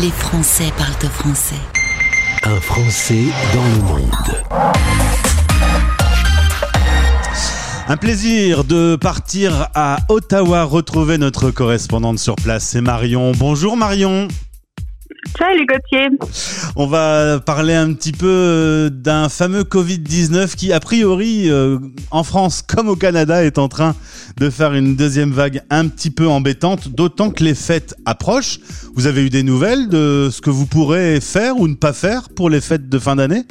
Les Français parlent français. Un Français dans le monde. Un plaisir de partir à Ottawa retrouver notre correspondante sur place, c'est Marion. Bonjour Marion. Salut Gauthier. On va parler un petit peu euh, d'un fameux Covid-19 qui, a priori, euh, en France comme au Canada, est en train de faire une deuxième vague un petit peu embêtante, d'autant que les fêtes approchent. Vous avez eu des nouvelles de ce que vous pourrez faire ou ne pas faire pour les fêtes de fin d'année?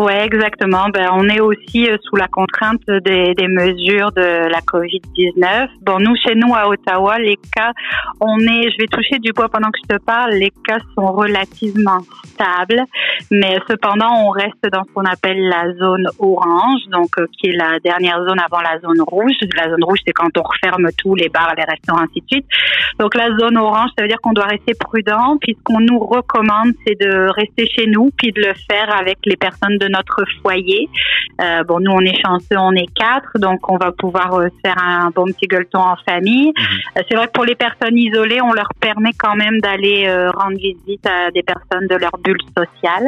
Ouais, exactement. Ben, on est aussi euh, sous la contrainte des, des mesures de la Covid-19. Bon, nous, chez nous, à Ottawa, les cas, on est, je vais toucher du bois pendant que je te parle, les cas sont relativement stables, mais cependant, on reste dans ce qu'on appelle la zone orange, donc, euh, qui est la dernière zone avant la zone rouge. La zone rouge, c'est quand on referme tous les bars, les restaurants, ainsi de suite. Donc, la zone orange, ça veut dire qu'on doit rester prudent, puisqu'on nous recommande, c'est de rester chez nous, puis de le faire avec les personnes de notre foyer. Euh, bon, nous, on est chanceux, on est quatre, donc on va pouvoir euh, faire un bon petit gueuleton en famille. Mhm. Euh, c'est vrai que pour les personnes isolées, on leur permet quand même d'aller rendre visite à des personnes de leur bulle sociale.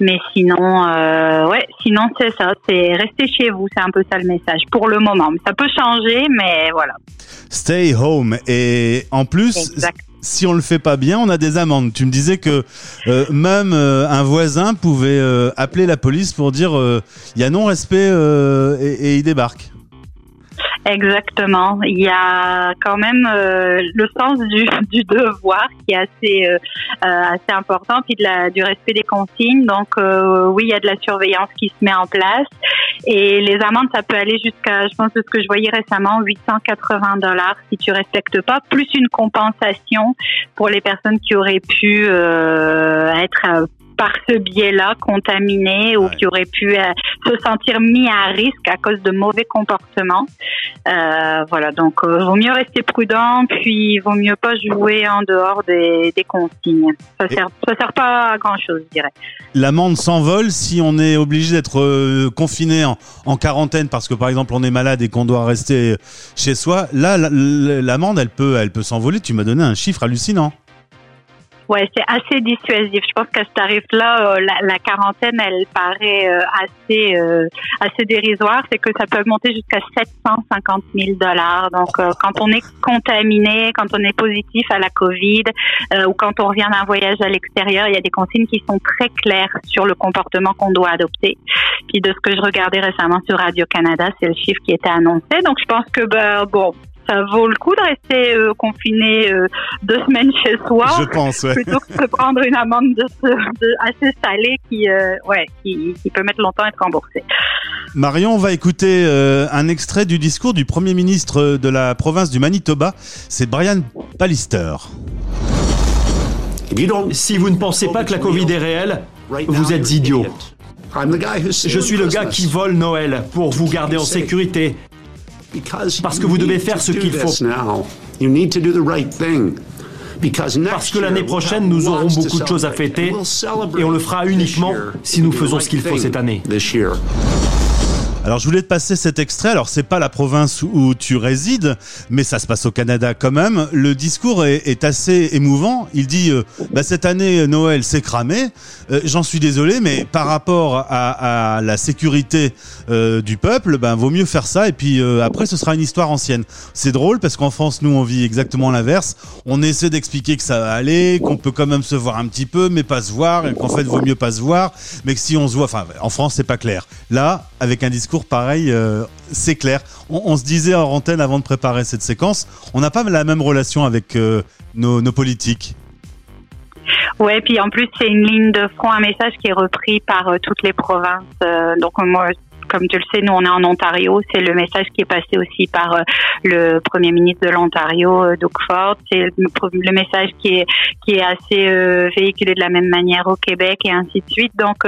Mais sinon, ouais, sinon c'est ça, c'est rester chez vous, c'est un peu ça le message pour le moment. Ça peut changer, mais voilà. Stay home. Et en plus. Si on le fait pas bien, on a des amendes. Tu me disais que euh, même euh, un voisin pouvait euh, appeler la police pour dire il y a non-respect et il débarque. Exactement. Il y a quand même euh, le sens du, du devoir qui est assez euh, euh, assez important, puis de la, du respect des consignes. Donc euh, oui, il y a de la surveillance qui se met en place et les amendes ça peut aller jusqu'à, je pense de ce que je voyais récemment, 880 dollars si tu respectes pas, plus une compensation pour les personnes qui auraient pu euh, être euh, par ce biais-là contaminés ou qui auraient pu euh, se sentir mis à risque à cause de mauvais comportements. Euh, voilà, donc euh, vaut mieux rester prudent, puis vaut mieux pas jouer en dehors des, des consignes. Ça Et- sert, ça sert pas à grand chose, je dirais. L'amende s'envole si on est obligé d'être euh, confiné en, en quarantaine parce que par exemple on est malade et qu'on doit rester chez soi. Là, la- la- l'amende, elle peut, elle peut s'envoler. Tu m'as donné un chiffre hallucinant. Ouais, c'est assez dissuasif. Je pense qu'à ce tarif-là, euh, la, quarantaine, elle paraît euh, assez euh, assez dérisoire. C'est que ça peut monter jusqu'à 750 000 dollars. Donc, euh, quand on est contaminé, quand on est positif à la COVID, euh, ou quand on revient d'un voyage à l'extérieur, il y a des consignes qui sont très claires sur le comportement qu'on doit adopter. Puis de ce que je regardais récemment sur Radio Canada, c'est le chiffre qui était annoncé. Donc, je pense que ben bon. Ça vaut le coup de rester euh, confiné euh, deux semaines chez soi Je pense. Ouais. plutôt que de se prendre une amende de, ce- de- assez salée qui, euh, ouais, qui, qui peut mettre longtemps à être remboursée. Marion, on va écouter euh, un extrait du discours du Premier ministre de la province du Manitoba. C'est Brian Pallister. Si vous ne pensez pas que la Covid est réelle, vous êtes idiot. Je suis le gars qui vole Noël pour vous garder en sécurité. Parce que vous devez faire ce qu'il faut. Parce que l'année prochaine, nous aurons beaucoup de choses à fêter et on le fera uniquement si nous faisons ce qu'il faut cette année. Alors je voulais te passer cet extrait. Alors c'est pas la province où tu résides, mais ça se passe au Canada quand même. Le discours est, assez émouvant. Il dit euh, bah, cette année Noël c'est cramé. Euh, J'en suis désolé, mais par rapport à, la sécurité euh, du peuple, ben vaut mieux faire ça. Et puis après ce sera une histoire ancienne. C'est drôle parce qu'en France nous on vit exactement l'inverse. On essaie d'expliquer que ça va aller, qu'on peut quand même se voir un petit peu, mais pas se voir, et qu'en fait vaut mieux pas se voir. Mais que si on se voit, enfin en France c'est pas clair. Là avec un discours pareil, euh, c'est clair. On, se disait en antenne avant de préparer cette séquence, on n'a pas la même relation avec euh, nos, politiques. Ouais, puis en plus c'est une ligne de front, un message qui est repris par euh, toutes les provinces. Donc moi, comme tu le sais, nous on est en Ontario. C'est le message qui est passé aussi par euh, le premier ministre de l'Ontario, euh, Doug Ford. C'est le, message qui est qui est assez euh, véhiculé de la même manière au Québec et ainsi de suite. Donc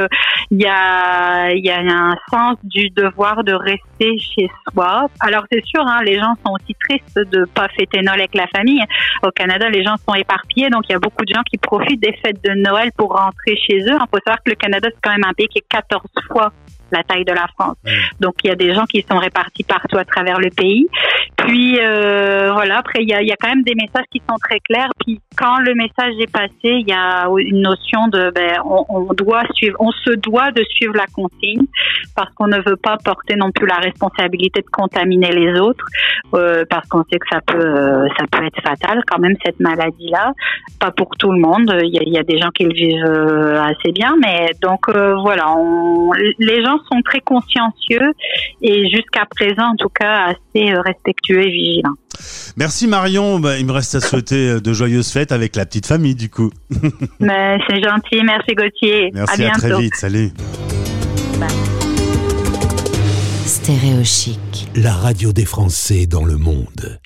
il y a il y a un sens du devoir de rester chez soi. Alors c'est sûr, hein, les gens sont aussi tristes de pas fêter Noël avec la famille. Au Canada, les gens sont éparpillés, donc il y a beaucoup de gens qui profitent des fêtes de Noël pour rentrer chez eux. Il faut savoir que le Canada, c'est quand même un pays qui est 14 fois la taille de la France. Donc il y a des gens qui sont répartis partout à travers le pays. Puis euh, voilà, après il y a, quand même des messages qui sont très clairs. Puis quand le message est passé, il y a une notion de ben, on, doit suivre, on se doit de suivre la consigne parce qu'on ne veut pas porter non plus la responsabilité de contaminer les autres euh, parce qu'on sait que ça peut euh, ça peut être fatal quand même cette maladie là. Pas pour tout le monde. Il y a, des gens qui le vivent assez bien, mais donc voilà, les gens sont très consciencieux et jusqu'à présent en tout cas assez respectueux et vigilants. Merci Marion. Bah, il me reste à souhaiter euh, de joyeuses fêtes avec la petite famille du coup. Mais c'est gentil. Merci Gauthier. Merci à, très vite. Salut. Stéréo chic. La radio des Français dans le monde.